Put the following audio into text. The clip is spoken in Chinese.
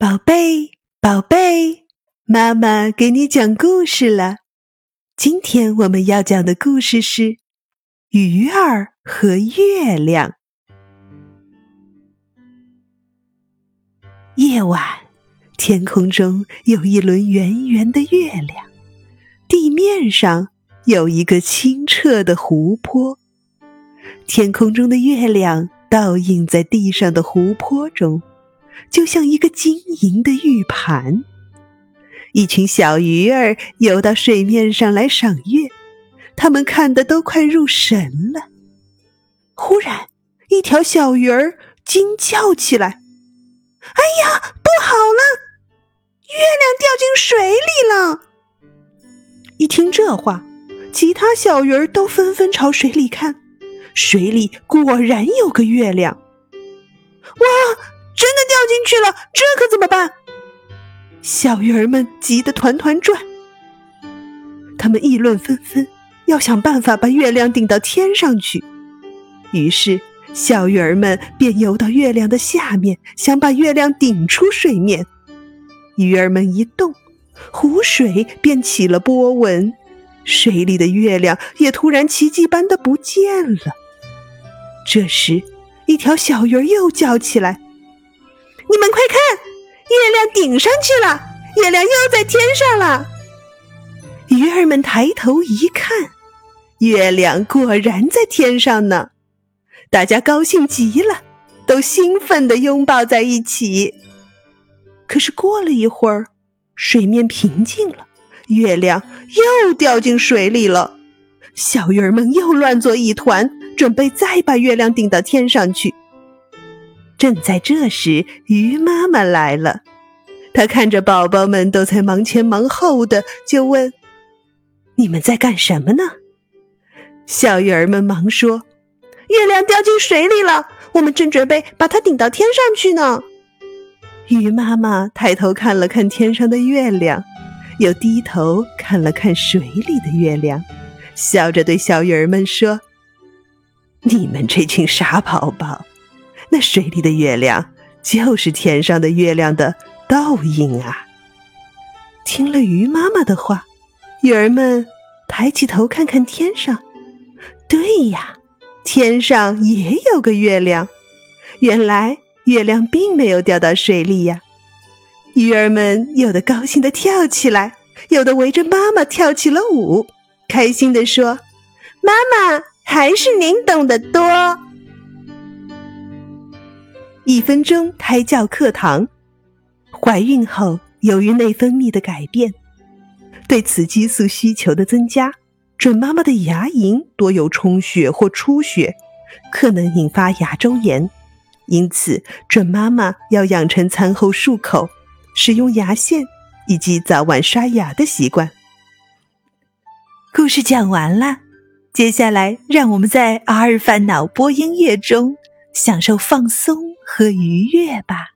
宝贝，宝贝，妈妈给你讲故事了。今天我们要讲的故事是《鱼儿和月亮》。夜晚，天空中有一轮圆圆的月亮，地面上有一个清澈的湖泊。天空中的月亮倒映在地上的湖泊中。就像一个晶莹的玉盘，一群小鱼儿游到水面上来赏月，他们看得都快入神了。忽然，一条小鱼儿惊叫起来：“哎呀，不好了！月亮掉进水里了！”一听这话，其他小鱼儿都纷纷朝水里看，水里果然有个月亮。哇！进去了，这可怎么办？小鱼儿们急得团团转，他们议论纷纷，要想办法把月亮顶到天上去。于是，小鱼儿们便游到月亮的下面，想把月亮顶出水面。鱼儿们一动，湖水便起了波纹，水里的月亮也突然奇迹般的不见了。这时，一条小鱼儿又叫起来。你们快看，月亮顶上去了，月亮又在天上了。鱼儿们抬头一看，月亮果然在天上呢。大家高兴极了，都兴奋地拥抱在一起。可是过了一会儿，水面平静了，月亮又掉进水里了。小鱼儿们又乱作一团，准备再把月亮顶到天上去。正在这时，鱼妈妈来了。她看着宝宝们都在忙前忙后的，就问：“你们在干什么呢？”小鱼儿们忙说：“月亮掉进水里了，我们正准备把它顶到天上去呢。”鱼妈妈抬头看了看天上的月亮，又低头看了看水里的月亮，笑着对小鱼儿们说：“你们这群傻宝宝。”那水里的月亮就是天上的月亮的倒影啊！听了鱼妈妈的话，鱼儿们抬起头看看天上，对呀，天上也有个月亮。原来月亮并没有掉到水里呀！鱼儿们有的高兴的跳起来，有的围着妈妈跳起了舞，开心的说：“妈妈，还是您懂得多。”一分钟胎教课堂。怀孕后，由于内分泌的改变，对雌激素需求的增加，准妈妈的牙龈多有充血或出血，可能引发牙周炎。因此，准妈妈要养成餐后漱口、使用牙线以及早晚刷牙的习惯。故事讲完了，接下来让我们在阿尔法脑波音乐中享受放松。和愉悦吧。